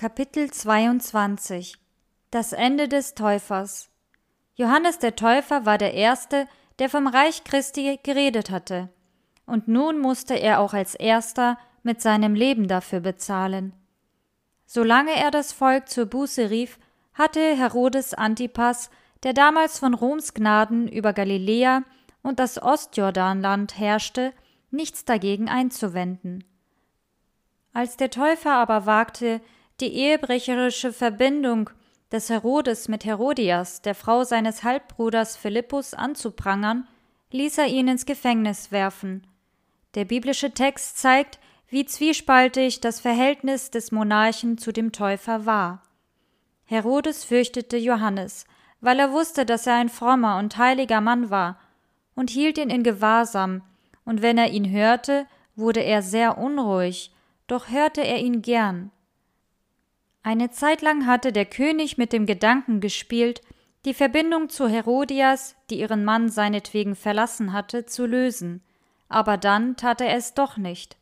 Kapitel 22 Das Ende des Täufers Johannes der Täufer war der Erste, der vom Reich Christi geredet hatte, und nun musste er auch als Erster mit seinem Leben dafür bezahlen. Solange er das Volk zur Buße rief, hatte Herodes Antipas, der damals von Roms Gnaden über Galiläa und das Ostjordanland herrschte, nichts dagegen einzuwenden. Als der Täufer aber wagte, die ehebrecherische Verbindung des Herodes mit Herodias, der Frau seines Halbbruders Philippus, anzuprangern, ließ er ihn ins Gefängnis werfen. Der biblische Text zeigt, wie zwiespaltig das Verhältnis des Monarchen zu dem Täufer war. Herodes fürchtete Johannes, weil er wusste, dass er ein frommer und heiliger Mann war, und hielt ihn in Gewahrsam, und wenn er ihn hörte, wurde er sehr unruhig, doch hörte er ihn gern. Eine Zeit lang hatte der König mit dem Gedanken gespielt, die Verbindung zu Herodias, die ihren Mann seinetwegen verlassen hatte, zu lösen, aber dann tat er es doch nicht.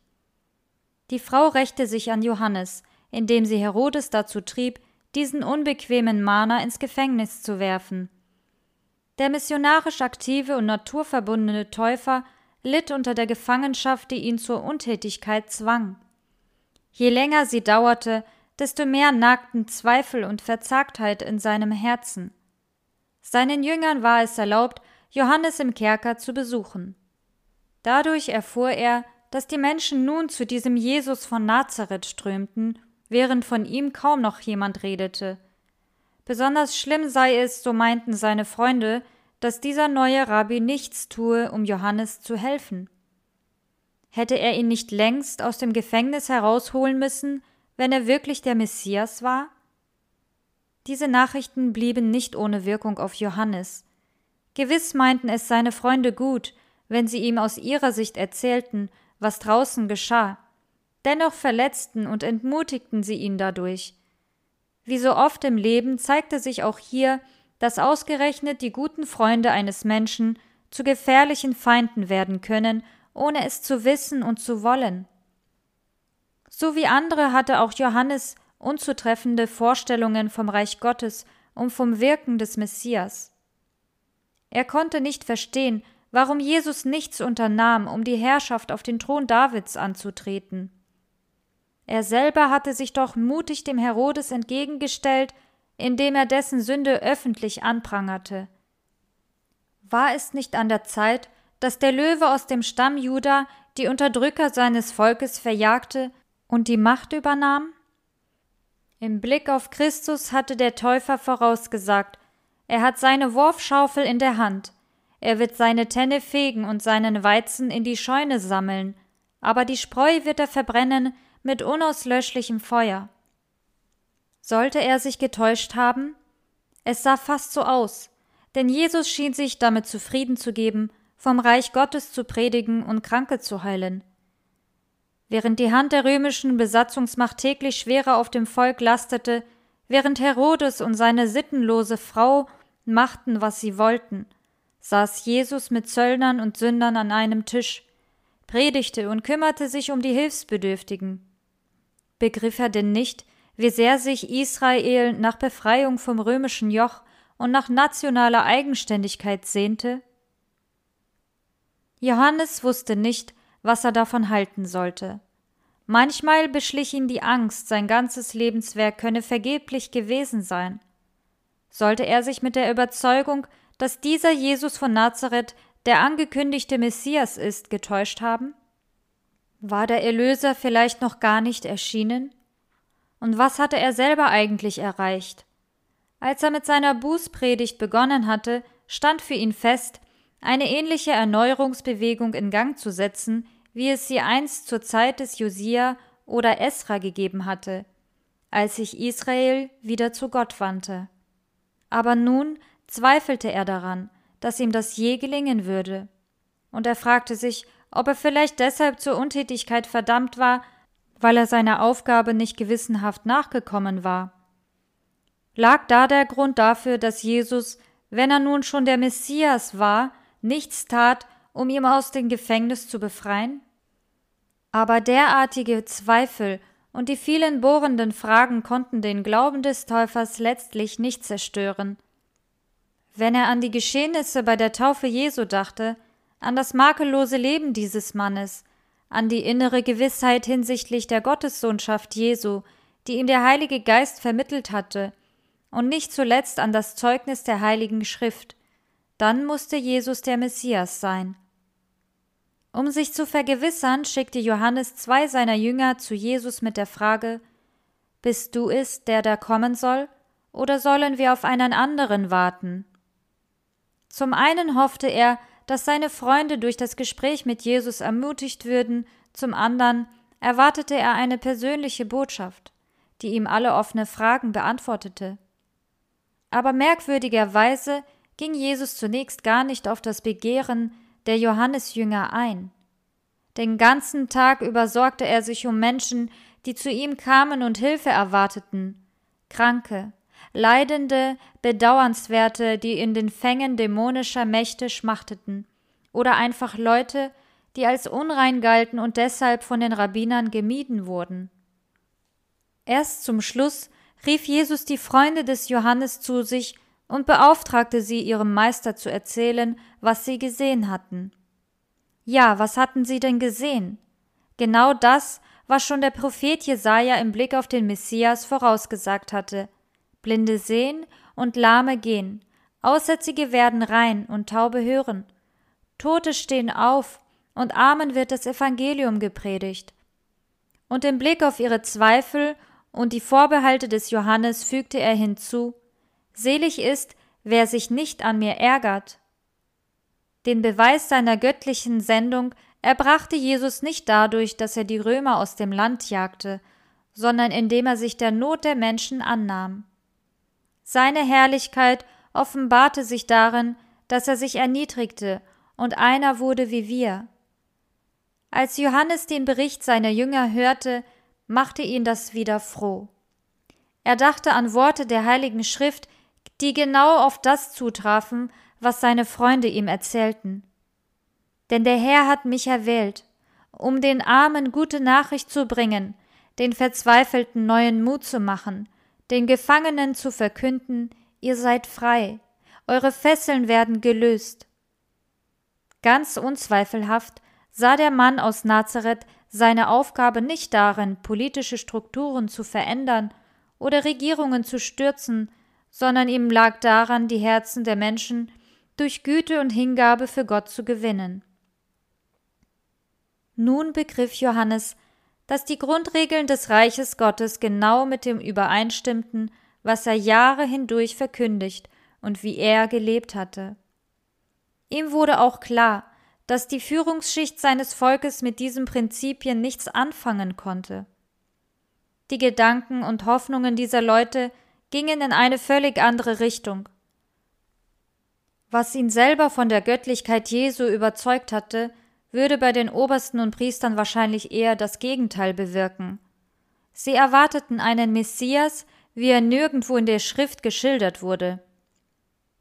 Die Frau rächte sich an Johannes, indem sie Herodes dazu trieb, diesen unbequemen Mahner ins Gefängnis zu werfen. Der missionarisch aktive und naturverbundene Täufer litt unter der Gefangenschaft, die ihn zur Untätigkeit zwang. Je länger sie dauerte, desto mehr nagten Zweifel und Verzagtheit in seinem Herzen. Seinen Jüngern war es erlaubt, Johannes im Kerker zu besuchen. Dadurch erfuhr er, dass die Menschen nun zu diesem Jesus von Nazareth strömten, während von ihm kaum noch jemand redete. Besonders schlimm sei es, so meinten seine Freunde, dass dieser neue Rabbi nichts tue, um Johannes zu helfen. Hätte er ihn nicht längst aus dem Gefängnis herausholen müssen, wenn er wirklich der Messias war? Diese Nachrichten blieben nicht ohne Wirkung auf Johannes. Gewiss meinten es seine Freunde gut, wenn sie ihm aus ihrer Sicht erzählten, was draußen geschah. Dennoch verletzten und entmutigten sie ihn dadurch. Wie so oft im Leben zeigte sich auch hier, dass ausgerechnet die guten Freunde eines Menschen zu gefährlichen Feinden werden können, ohne es zu wissen und zu wollen. So wie andere hatte auch Johannes unzutreffende Vorstellungen vom Reich Gottes und vom Wirken des Messias. Er konnte nicht verstehen, warum Jesus nichts unternahm, um die Herrschaft auf den Thron Davids anzutreten. Er selber hatte sich doch mutig dem Herodes entgegengestellt, indem er dessen Sünde öffentlich anprangerte. War es nicht an der Zeit, dass der Löwe aus dem Stamm Juda die Unterdrücker seines Volkes verjagte und die Macht übernahm? Im Blick auf Christus hatte der Täufer vorausgesagt, er hat seine Wurfschaufel in der Hand, er wird seine Tenne fegen und seinen Weizen in die Scheune sammeln, aber die Spreu wird er verbrennen mit unauslöschlichem Feuer. Sollte er sich getäuscht haben? Es sah fast so aus, denn Jesus schien sich damit zufrieden zu geben, vom Reich Gottes zu predigen und Kranke zu heilen. Während die Hand der römischen Besatzungsmacht täglich schwerer auf dem Volk lastete, während Herodes und seine sittenlose Frau machten, was sie wollten, saß Jesus mit Zöllnern und Sündern an einem Tisch, predigte und kümmerte sich um die Hilfsbedürftigen. Begriff er denn nicht, wie sehr sich Israel nach Befreiung vom römischen Joch und nach nationaler Eigenständigkeit sehnte? Johannes wusste nicht, was er davon halten sollte. Manchmal beschlich ihn die Angst, sein ganzes Lebenswerk könne vergeblich gewesen sein. Sollte er sich mit der Überzeugung, dass dieser Jesus von Nazareth der angekündigte Messias ist, getäuscht haben? War der Erlöser vielleicht noch gar nicht erschienen? Und was hatte er selber eigentlich erreicht? Als er mit seiner Bußpredigt begonnen hatte, stand für ihn fest, eine ähnliche Erneuerungsbewegung in Gang zu setzen, wie es sie einst zur Zeit des Josia oder Esra gegeben hatte, als sich Israel wieder zu Gott wandte. Aber nun zweifelte er daran, dass ihm das je gelingen würde, und er fragte sich, ob er vielleicht deshalb zur Untätigkeit verdammt war, weil er seiner Aufgabe nicht gewissenhaft nachgekommen war. Lag da der Grund dafür, dass Jesus, wenn er nun schon der Messias war, nichts tat, um ihn aus dem Gefängnis zu befreien? Aber derartige Zweifel und die vielen bohrenden Fragen konnten den Glauben des Täufers letztlich nicht zerstören. Wenn er an die Geschehnisse bei der Taufe Jesu dachte, an das makellose Leben dieses Mannes, an die innere Gewissheit hinsichtlich der Gottessohnschaft Jesu, die ihm der Heilige Geist vermittelt hatte, und nicht zuletzt an das Zeugnis der Heiligen Schrift, dann musste Jesus der Messias sein. Um sich zu vergewissern, schickte Johannes zwei seiner Jünger zu Jesus mit der Frage Bist du es, der da kommen soll, oder sollen wir auf einen anderen warten? Zum einen hoffte er, dass seine Freunde durch das Gespräch mit Jesus ermutigt würden, zum anderen erwartete er eine persönliche Botschaft, die ihm alle offene Fragen beantwortete. Aber merkwürdigerweise ging Jesus zunächst gar nicht auf das Begehren der Johannesjünger ein. Den ganzen Tag über sorgte er sich um Menschen, die zu ihm kamen und Hilfe erwarteten, Kranke, Leidende, Bedauernswerte, die in den Fängen dämonischer Mächte schmachteten, oder einfach Leute, die als unrein galten und deshalb von den Rabbinern gemieden wurden. Erst zum Schluss rief Jesus die Freunde des Johannes zu sich und beauftragte sie, ihrem Meister zu erzählen, was sie gesehen hatten. Ja, was hatten sie denn gesehen? Genau das, was schon der Prophet Jesaja im Blick auf den Messias vorausgesagt hatte. Blinde sehen und Lahme gehen, Aussätzige werden rein und Taube hören. Tote stehen auf und Armen wird das Evangelium gepredigt. Und im Blick auf ihre Zweifel und die Vorbehalte des Johannes fügte er hinzu Selig ist, wer sich nicht an mir ärgert. Den Beweis seiner göttlichen Sendung erbrachte Jesus nicht dadurch, dass er die Römer aus dem Land jagte, sondern indem er sich der Not der Menschen annahm. Seine Herrlichkeit offenbarte sich darin, dass er sich erniedrigte und einer wurde wie wir. Als Johannes den Bericht seiner Jünger hörte, machte ihn das wieder froh. Er dachte an Worte der Heiligen Schrift, die genau auf das zutrafen, was seine Freunde ihm erzählten. Denn der Herr hat mich erwählt, um den Armen gute Nachricht zu bringen, den Verzweifelten neuen Mut zu machen, den Gefangenen zu verkünden, ihr seid frei, eure Fesseln werden gelöst. Ganz unzweifelhaft sah der Mann aus Nazareth seine Aufgabe nicht darin, politische Strukturen zu verändern oder Regierungen zu stürzen, sondern ihm lag daran, die Herzen der Menschen durch Güte und Hingabe für Gott zu gewinnen. Nun begriff Johannes, dass die Grundregeln des Reiches Gottes genau mit dem übereinstimmten, was er Jahre hindurch verkündigt und wie er gelebt hatte. Ihm wurde auch klar, dass die Führungsschicht seines Volkes mit diesen Prinzipien nichts anfangen konnte. Die Gedanken und Hoffnungen dieser Leute gingen in eine völlig andere Richtung. Was ihn selber von der Göttlichkeit Jesu überzeugt hatte, würde bei den Obersten und Priestern wahrscheinlich eher das Gegenteil bewirken. Sie erwarteten einen Messias, wie er nirgendwo in der Schrift geschildert wurde.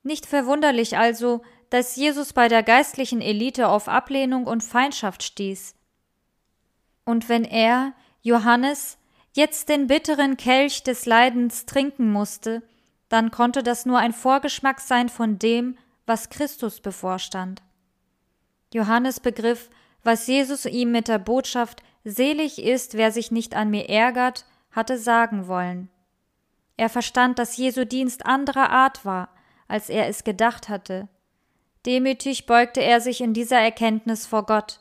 Nicht verwunderlich also, dass Jesus bei der geistlichen Elite auf Ablehnung und Feindschaft stieß. Und wenn er, Johannes, jetzt den bitteren Kelch des Leidens trinken musste, dann konnte das nur ein Vorgeschmack sein von dem, was Christus bevorstand. Johannes begriff, was Jesus ihm mit der Botschaft Selig ist, wer sich nicht an mir ärgert, hatte sagen wollen. Er verstand, dass Jesu Dienst anderer Art war, als er es gedacht hatte. Demütig beugte er sich in dieser Erkenntnis vor Gott,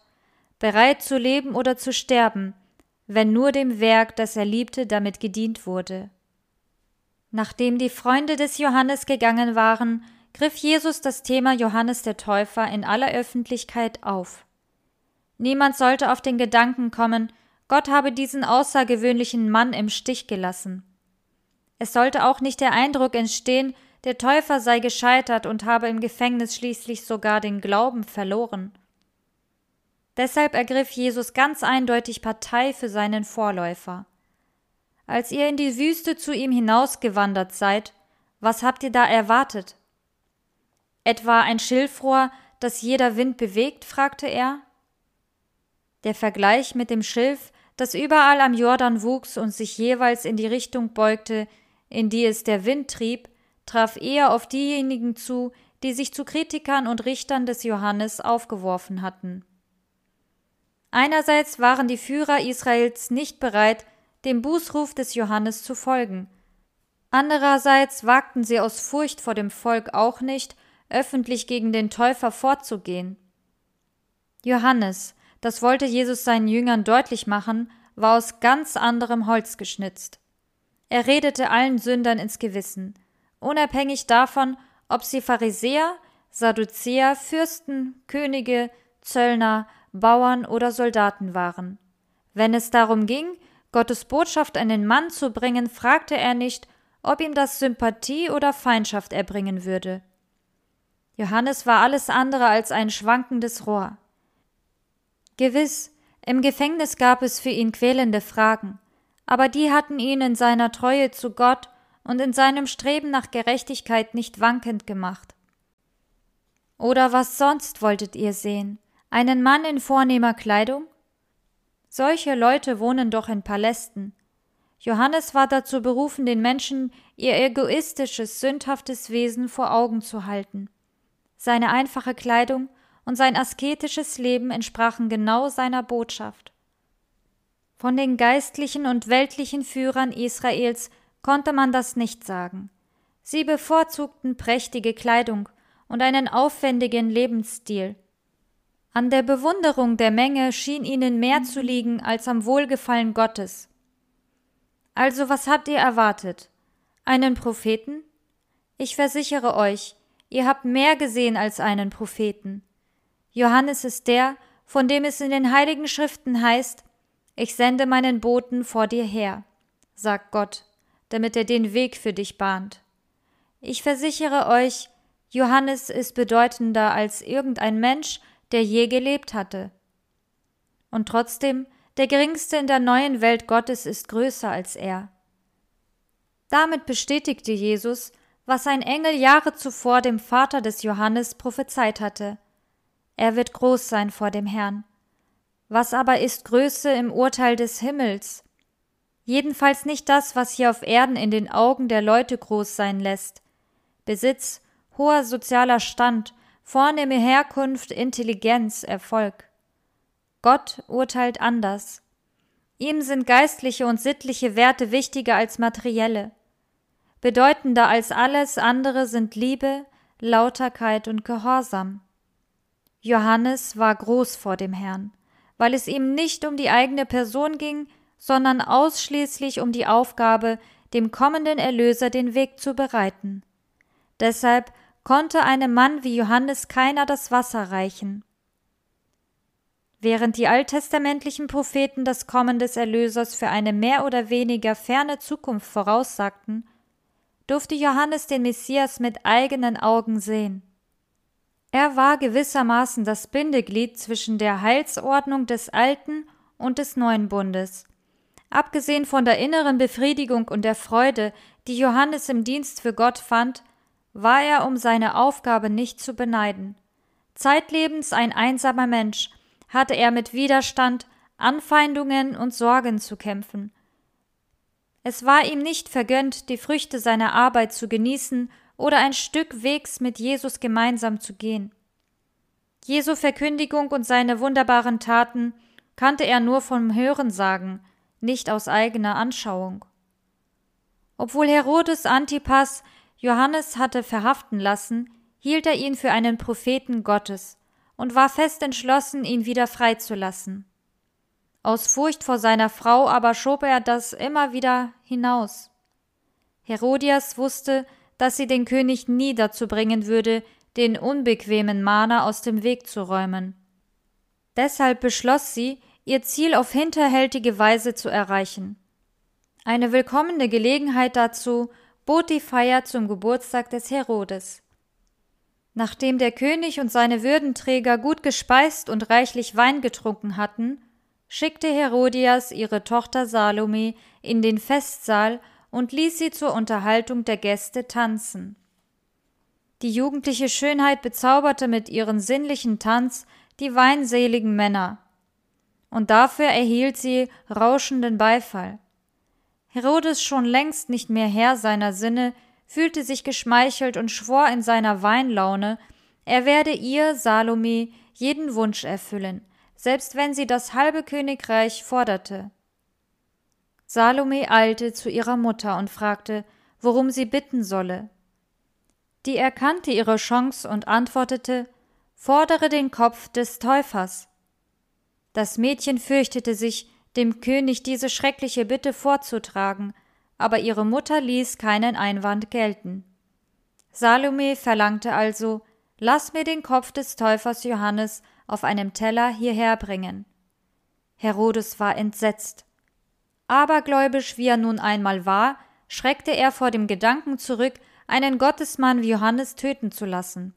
bereit zu leben oder zu sterben, wenn nur dem Werk, das er liebte, damit gedient wurde. Nachdem die Freunde des Johannes gegangen waren, griff Jesus das Thema Johannes der Täufer in aller Öffentlichkeit auf. Niemand sollte auf den Gedanken kommen, Gott habe diesen außergewöhnlichen Mann im Stich gelassen. Es sollte auch nicht der Eindruck entstehen, der Täufer sei gescheitert und habe im Gefängnis schließlich sogar den Glauben verloren. Deshalb ergriff Jesus ganz eindeutig Partei für seinen Vorläufer. Als ihr in die Wüste zu ihm hinausgewandert seid, was habt ihr da erwartet? Etwa ein Schilfrohr, das jeder Wind bewegt? fragte er. Der Vergleich mit dem Schilf, das überall am Jordan wuchs und sich jeweils in die Richtung beugte, in die es der Wind trieb, traf eher auf diejenigen zu, die sich zu Kritikern und Richtern des Johannes aufgeworfen hatten. Einerseits waren die Führer Israels nicht bereit, dem Bußruf des Johannes zu folgen. Andererseits wagten sie aus Furcht vor dem Volk auch nicht, öffentlich gegen den Täufer vorzugehen. Johannes, das wollte Jesus seinen Jüngern deutlich machen, war aus ganz anderem Holz geschnitzt. Er redete allen Sündern ins Gewissen, unabhängig davon, ob sie Pharisäer, Sadduzäer, Fürsten, Könige, Zöllner, Bauern oder Soldaten waren. Wenn es darum ging, Gottes Botschaft an den Mann zu bringen, fragte er nicht, ob ihm das Sympathie oder Feindschaft erbringen würde. Johannes war alles andere als ein schwankendes Rohr. Gewiss, im Gefängnis gab es für ihn quälende Fragen, aber die hatten ihn in seiner Treue zu Gott und in seinem Streben nach Gerechtigkeit nicht wankend gemacht. Oder was sonst wolltet ihr sehen? Einen Mann in vornehmer Kleidung? Solche Leute wohnen doch in Palästen. Johannes war dazu berufen, den Menschen ihr egoistisches, sündhaftes Wesen vor Augen zu halten. Seine einfache Kleidung und sein asketisches Leben entsprachen genau seiner Botschaft. Von den geistlichen und weltlichen Führern Israels konnte man das nicht sagen. Sie bevorzugten prächtige Kleidung und einen aufwendigen Lebensstil. An der Bewunderung der Menge schien ihnen mehr zu liegen als am Wohlgefallen Gottes. Also was habt ihr erwartet? Einen Propheten? Ich versichere euch, ihr habt mehr gesehen als einen Propheten. Johannes ist der, von dem es in den heiligen Schriften heißt, ich sende meinen Boten vor dir her, sagt Gott, damit er den Weg für dich bahnt. Ich versichere euch, Johannes ist bedeutender als irgendein Mensch, der je gelebt hatte. Und trotzdem, der geringste in der neuen Welt Gottes ist größer als er. Damit bestätigte Jesus, was ein Engel Jahre zuvor dem Vater des Johannes prophezeit hatte. Er wird groß sein vor dem Herrn. Was aber ist Größe im Urteil des Himmels? Jedenfalls nicht das, was hier auf Erden in den Augen der Leute groß sein lässt. Besitz, hoher sozialer Stand, vornehme Herkunft, Intelligenz, Erfolg. Gott urteilt anders. Ihm sind geistliche und sittliche Werte wichtiger als materielle. Bedeutender als alles andere sind Liebe, Lauterkeit und Gehorsam. Johannes war groß vor dem Herrn, weil es ihm nicht um die eigene Person ging, sondern ausschließlich um die Aufgabe, dem kommenden Erlöser den Weg zu bereiten. Deshalb konnte einem Mann wie Johannes keiner das Wasser reichen. Während die alttestamentlichen Propheten das Kommen des Erlösers für eine mehr oder weniger ferne Zukunft voraussagten, durfte Johannes den Messias mit eigenen Augen sehen. Er war gewissermaßen das Bindeglied zwischen der Heilsordnung des Alten und des Neuen Bundes. Abgesehen von der inneren Befriedigung und der Freude, die Johannes im Dienst für Gott fand, war er um seine Aufgabe nicht zu beneiden. Zeitlebens ein einsamer Mensch, hatte er mit Widerstand, Anfeindungen und Sorgen zu kämpfen. Es war ihm nicht vergönnt, die Früchte seiner Arbeit zu genießen oder ein Stück Wegs mit Jesus gemeinsam zu gehen. Jesu Verkündigung und seine wunderbaren Taten kannte er nur vom Hörensagen, nicht aus eigener Anschauung. Obwohl Herodes Antipas Johannes hatte verhaften lassen, hielt er ihn für einen Propheten Gottes und war fest entschlossen, ihn wieder freizulassen. Aus Furcht vor seiner Frau aber schob er das immer wieder hinaus. Herodias wusste, dass sie den König nie dazu bringen würde, den unbequemen Mahner aus dem Weg zu räumen. Deshalb beschloss sie, ihr Ziel auf hinterhältige Weise zu erreichen. Eine willkommene Gelegenheit dazu bot die Feier zum Geburtstag des Herodes. Nachdem der König und seine Würdenträger gut gespeist und reichlich Wein getrunken hatten, schickte Herodias ihre Tochter Salome in den Festsaal und ließ sie zur Unterhaltung der Gäste tanzen. Die jugendliche Schönheit bezauberte mit ihrem sinnlichen Tanz die weinseligen Männer. und dafür erhielt sie rauschenden Beifall. Herodes, schon längst nicht mehr Herr seiner Sinne, fühlte sich geschmeichelt und schwor in seiner Weinlaune, er werde ihr, Salome, jeden Wunsch erfüllen, selbst wenn sie das halbe Königreich forderte. Salome eilte zu ihrer Mutter und fragte, worum sie bitten solle. Die erkannte ihre Chance und antwortete, fordere den Kopf des Täufers. Das Mädchen fürchtete sich, dem König diese schreckliche Bitte vorzutragen, aber ihre Mutter ließ keinen Einwand gelten. Salome verlangte also, lass mir den Kopf des Täufers Johannes auf einem Teller hierher bringen. Herodes war entsetzt. Abergläubisch wie er nun einmal war, schreckte er vor dem Gedanken zurück, einen Gottesmann wie Johannes töten zu lassen.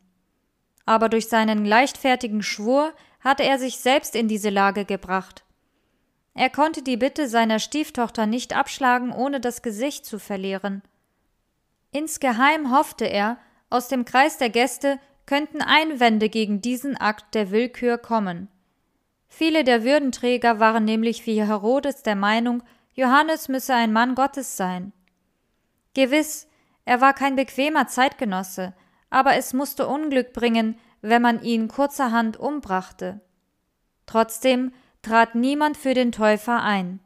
Aber durch seinen leichtfertigen Schwur hatte er sich selbst in diese Lage gebracht. Er konnte die Bitte seiner Stieftochter nicht abschlagen, ohne das Gesicht zu verlieren. Insgeheim hoffte er, aus dem Kreis der Gäste könnten Einwände gegen diesen Akt der Willkür kommen. Viele der Würdenträger waren nämlich wie Herodes der Meinung, Johannes müsse ein Mann Gottes sein. Gewiss, er war kein bequemer Zeitgenosse, aber es musste Unglück bringen, wenn man ihn kurzerhand umbrachte. Trotzdem trat niemand für den Täufer ein.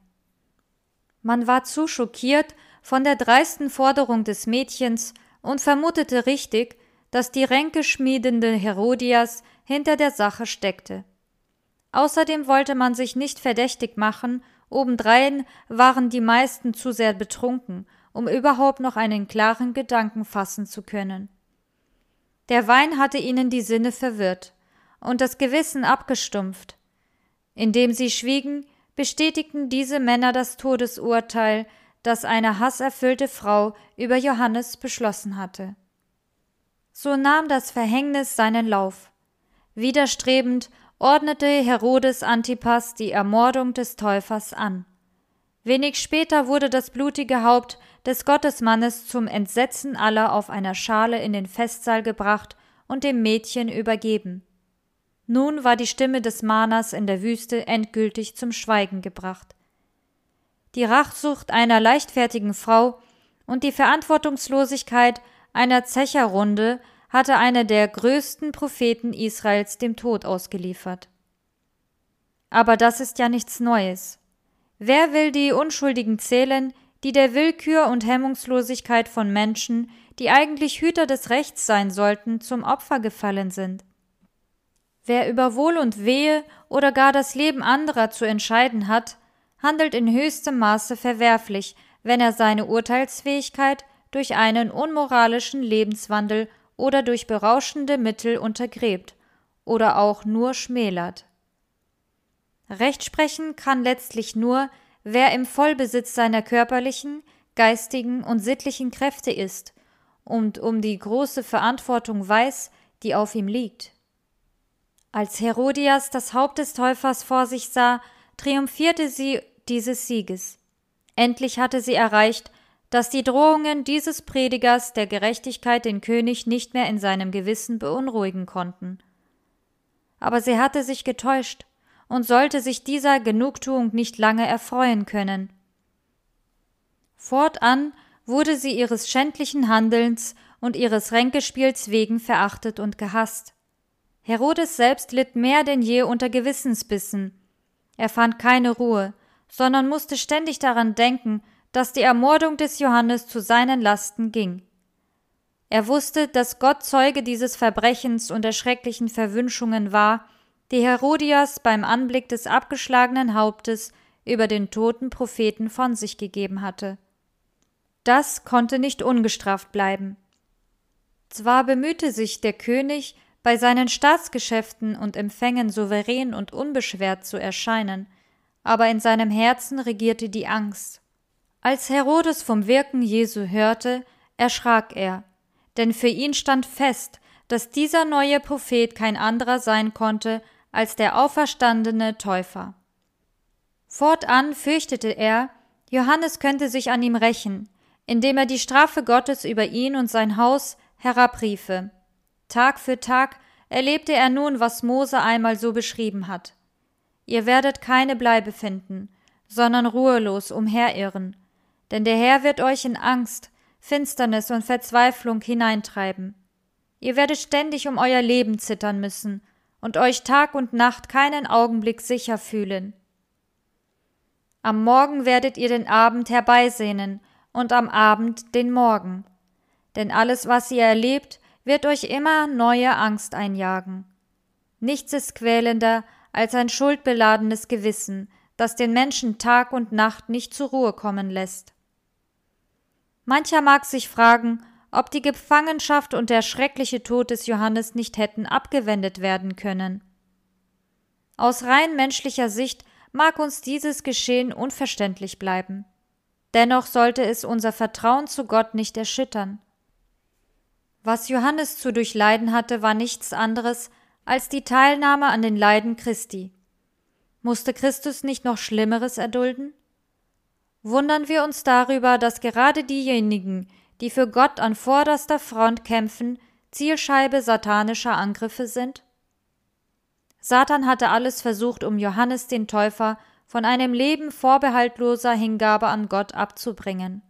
Man war zu schockiert von der dreisten Forderung des Mädchens und vermutete richtig, dass die ränkeschmiedende Herodias hinter der Sache steckte. Außerdem wollte man sich nicht verdächtig machen, obendrein waren die meisten zu sehr betrunken, um überhaupt noch einen klaren Gedanken fassen zu können. Der Wein hatte ihnen die Sinne verwirrt und das Gewissen abgestumpft. Indem sie schwiegen, bestätigten diese Männer das Todesurteil, das eine hasserfüllte Frau über Johannes beschlossen hatte. So nahm das Verhängnis seinen Lauf. Widerstrebend ordnete Herodes Antipas die Ermordung des Täufers an. Wenig später wurde das blutige Haupt des Gottesmannes zum Entsetzen aller auf einer Schale in den Festsaal gebracht und dem Mädchen übergeben. Nun war die Stimme des Mahners in der Wüste endgültig zum Schweigen gebracht. Die Rachsucht einer leichtfertigen Frau und die Verantwortungslosigkeit einer Zecherrunde hatte eine der größten Propheten Israels dem Tod ausgeliefert. Aber das ist ja nichts Neues. Wer will die Unschuldigen zählen, die der Willkür und Hemmungslosigkeit von Menschen, die eigentlich Hüter des Rechts sein sollten, zum Opfer gefallen sind? Wer über Wohl und Wehe oder gar das Leben anderer zu entscheiden hat, handelt in höchstem Maße verwerflich, wenn er seine Urteilsfähigkeit durch einen unmoralischen Lebenswandel oder durch berauschende Mittel untergräbt oder auch nur schmälert. Recht sprechen kann letztlich nur, wer im Vollbesitz seiner körperlichen, geistigen und sittlichen Kräfte ist und um die große Verantwortung weiß, die auf ihm liegt. Als Herodias das Haupt des Täufers vor sich sah, triumphierte sie dieses Sieges. Endlich hatte sie erreicht, dass die Drohungen dieses Predigers der Gerechtigkeit den König nicht mehr in seinem Gewissen beunruhigen konnten. Aber sie hatte sich getäuscht und sollte sich dieser Genugtuung nicht lange erfreuen können. Fortan wurde sie ihres schändlichen Handelns und ihres Ränkespiels wegen verachtet und gehasst. Herodes selbst litt mehr denn je unter Gewissensbissen. Er fand keine Ruhe, sondern musste ständig daran denken, dass die Ermordung des Johannes zu seinen Lasten ging. Er wusste, dass Gott Zeuge dieses Verbrechens und der schrecklichen Verwünschungen war, die Herodias beim Anblick des abgeschlagenen Hauptes über den toten Propheten von sich gegeben hatte. Das konnte nicht ungestraft bleiben. Zwar bemühte sich der König, bei seinen Staatsgeschäften und Empfängen souverän und unbeschwert zu erscheinen, aber in seinem Herzen regierte die Angst. Als Herodes vom Wirken Jesu hörte, erschrak er, denn für ihn stand fest, dass dieser neue Prophet kein anderer sein konnte als der auferstandene Täufer. Fortan fürchtete er, Johannes könnte sich an ihm rächen, indem er die Strafe Gottes über ihn und sein Haus herabriefe. Tag für Tag erlebte er nun, was Mose einmal so beschrieben hat. Ihr werdet keine Bleibe finden, sondern ruhelos umherirren, denn der Herr wird euch in Angst, Finsternis und Verzweiflung hineintreiben. Ihr werdet ständig um euer Leben zittern müssen und euch Tag und Nacht keinen Augenblick sicher fühlen. Am Morgen werdet ihr den Abend herbeisehnen und am Abend den Morgen. Denn alles, was ihr erlebt, wird euch immer neue Angst einjagen. Nichts ist quälender als ein schuldbeladenes Gewissen, das den Menschen Tag und Nacht nicht zur Ruhe kommen lässt. Mancher mag sich fragen, ob die Gefangenschaft und der schreckliche Tod des Johannes nicht hätten abgewendet werden können. Aus rein menschlicher Sicht mag uns dieses Geschehen unverständlich bleiben. Dennoch sollte es unser Vertrauen zu Gott nicht erschüttern. Was Johannes zu durchleiden hatte, war nichts anderes als die Teilnahme an den Leiden Christi. Musste Christus nicht noch Schlimmeres erdulden? Wundern wir uns darüber, dass gerade diejenigen, die für Gott an vorderster Front kämpfen, Zielscheibe satanischer Angriffe sind? Satan hatte alles versucht, um Johannes den Täufer von einem Leben vorbehaltloser Hingabe an Gott abzubringen.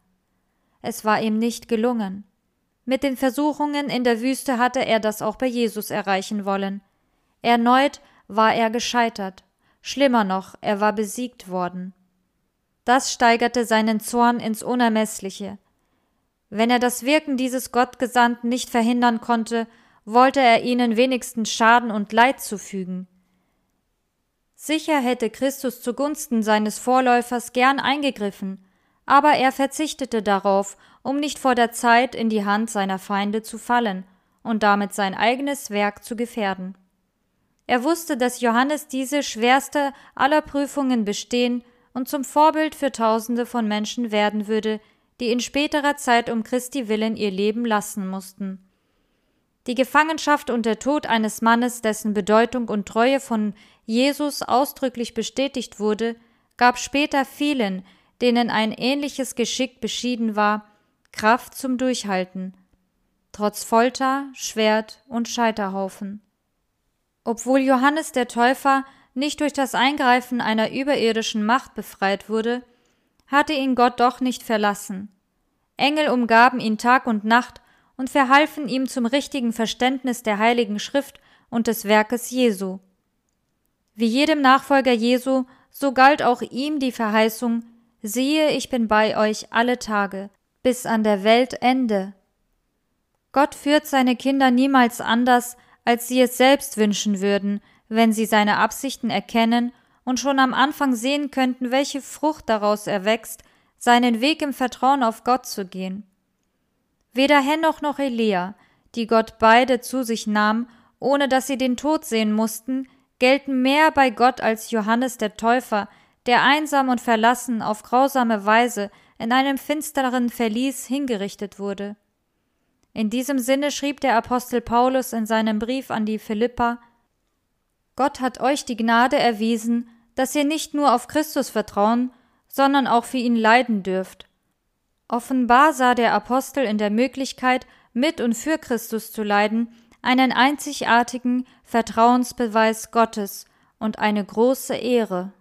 Es war ihm nicht gelungen. Mit den Versuchungen in der Wüste hatte er das auch bei Jesus erreichen wollen. Erneut war er gescheitert. Schlimmer noch, er war besiegt worden. Das steigerte seinen Zorn ins Unermessliche. Wenn er das Wirken dieses Gottgesandten nicht verhindern konnte, wollte er ihnen wenigstens Schaden und Leid zufügen. Sicher hätte Christus zugunsten seines Vorläufers gern eingegriffen, aber er verzichtete darauf, um nicht vor der Zeit in die Hand seiner Feinde zu fallen und damit sein eigenes Werk zu gefährden. Er wusste, dass Johannes diese schwerste aller Prüfungen bestehen und zum Vorbild für Tausende von Menschen werden würde, die in späterer Zeit um Christi willen ihr Leben lassen mussten. Die Gefangenschaft und der Tod eines Mannes, dessen Bedeutung und Treue von Jesus ausdrücklich bestätigt wurde, gab später vielen, denen ein ähnliches Geschick beschieden war, Kraft zum Durchhalten, trotz Folter, Schwert und Scheiterhaufen. Obwohl Johannes der Täufer nicht durch das Eingreifen einer überirdischen Macht befreit wurde, hatte ihn Gott doch nicht verlassen. Engel umgaben ihn Tag und Nacht und verhalfen ihm zum richtigen Verständnis der Heiligen Schrift und des Werkes Jesu. Wie jedem Nachfolger Jesu, so galt auch ihm die Verheißung, siehe, ich bin bei euch alle Tage, bis an der Welt Ende. Gott führt seine Kinder niemals anders, als sie es selbst wünschen würden, wenn sie seine Absichten erkennen und schon am Anfang sehen könnten, welche Frucht daraus erwächst, seinen Weg im Vertrauen auf Gott zu gehen. Weder Henoch noch Elia, die Gott beide zu sich nahm, ohne dass sie den Tod sehen mussten, gelten mehr bei Gott als Johannes der Täufer, der einsam und verlassen auf grausame Weise in einem finsteren Verlies hingerichtet wurde. In diesem Sinne schrieb der Apostel Paulus in seinem Brief an die Philippa Gott hat euch die Gnade erwiesen, dass ihr nicht nur auf Christus vertrauen, sondern auch für ihn leiden dürft. Offenbar sah der Apostel in der Möglichkeit, mit und für Christus zu leiden, einen einzigartigen Vertrauensbeweis Gottes und eine große Ehre.